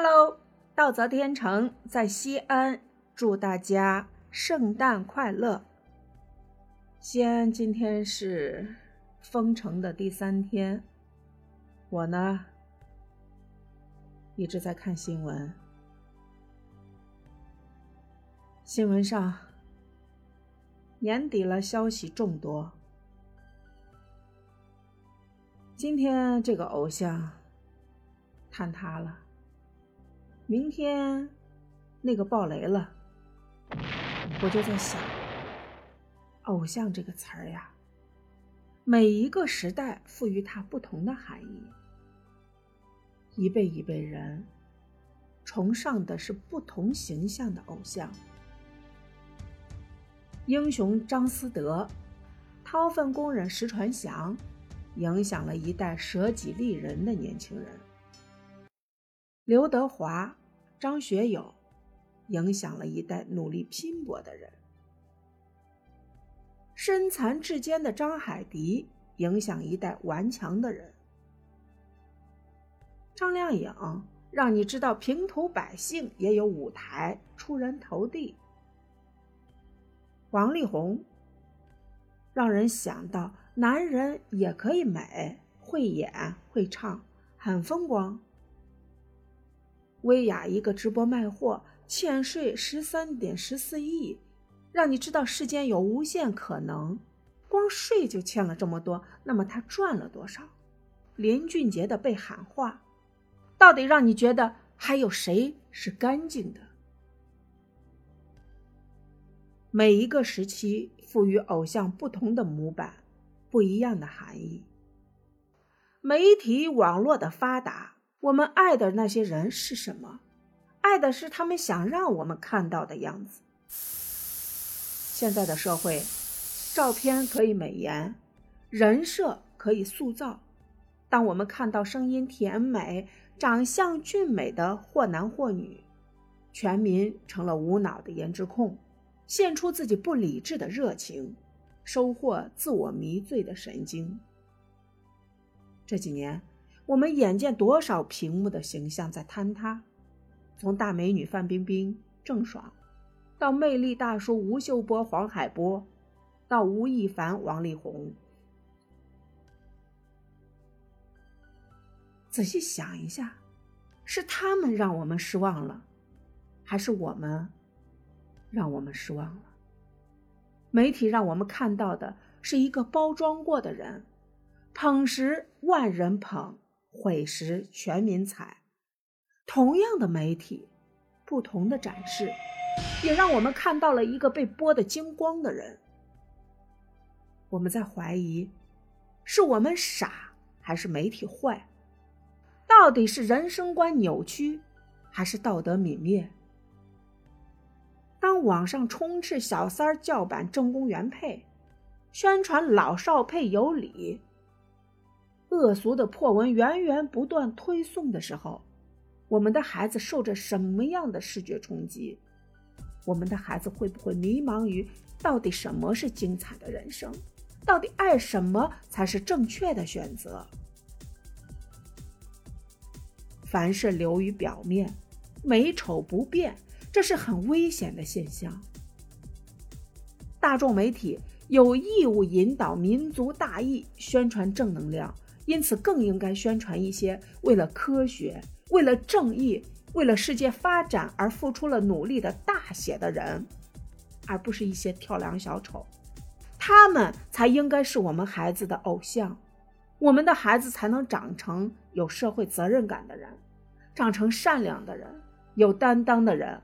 Hello，道泽天成在西安，祝大家圣诞快乐。西安今天是封城的第三天，我呢一直在看新闻，新闻上年底了，消息众多。今天这个偶像坍塌了，明天那个爆雷了，我就在想，偶像这个词儿呀，每一个时代赋予它不同的含义，一辈一辈人崇尚的是不同形象的偶像，英雄张思德，掏粪工人石传祥。影响了一代舍己利人的年轻人，刘德华、张学友影响了一代努力拼搏的人，身残志坚的张海迪影响一代顽强的人，张靓颖让你知道平头百姓也有舞台，出人头地，王力宏让人想到。男人也可以美，会演会唱，很风光。薇娅一个直播卖货，欠税十三点十四亿，让你知道世间有无限可能。光税就欠了这么多，那么他赚了多少？林俊杰的被喊话，到底让你觉得还有谁是干净的？每一个时期赋予偶像不同的模板。不一样的含义。媒体网络的发达，我们爱的那些人是什么？爱的是他们想让我们看到的样子。现在的社会，照片可以美颜，人设可以塑造。当我们看到声音甜美、长相俊美的或男或女，全民成了无脑的颜值控，献出自己不理智的热情。收获自我迷醉的神经。这几年，我们眼见多少屏幕的形象在坍塌，从大美女范冰冰、郑爽，到魅力大叔吴秀波、黄海波，到吴亦凡、王力宏。仔细想一下，是他们让我们失望了，还是我们让我们失望了？媒体让我们看到的是一个包装过的人，捧时万人捧，毁时全民财。同样的媒体，不同的展示，也让我们看到了一个被剥得精光的人。我们在怀疑，是我们傻，还是媒体坏？到底是人生观扭曲，还是道德泯灭？当网上充斥小三儿叫板正宫原配，宣传老少配有理，恶俗的破文源源不断推送的时候，我们的孩子受着什么样的视觉冲击？我们的孩子会不会迷茫于到底什么是精彩的人生？到底爱什么才是正确的选择？凡事流于表面，美丑不变。这是很危险的现象。大众媒体有义务引导民族大义，宣传正能量，因此更应该宣传一些为了科学、为了正义、为了世界发展而付出了努力的大写的人，而不是一些跳梁小丑。他们才应该是我们孩子的偶像，我们的孩子才能长成有社会责任感的人，长成善良的人、有担当的人。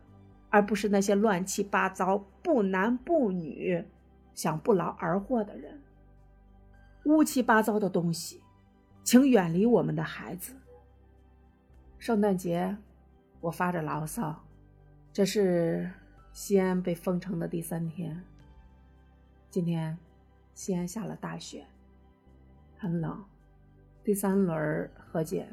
而不是那些乱七八糟、不男不女、想不劳而获的人。乌七八糟的东西，请远离我们的孩子。圣诞节，我发着牢骚。这是西安被封城的第三天。今天，西安下了大雪，很冷。第三轮和解。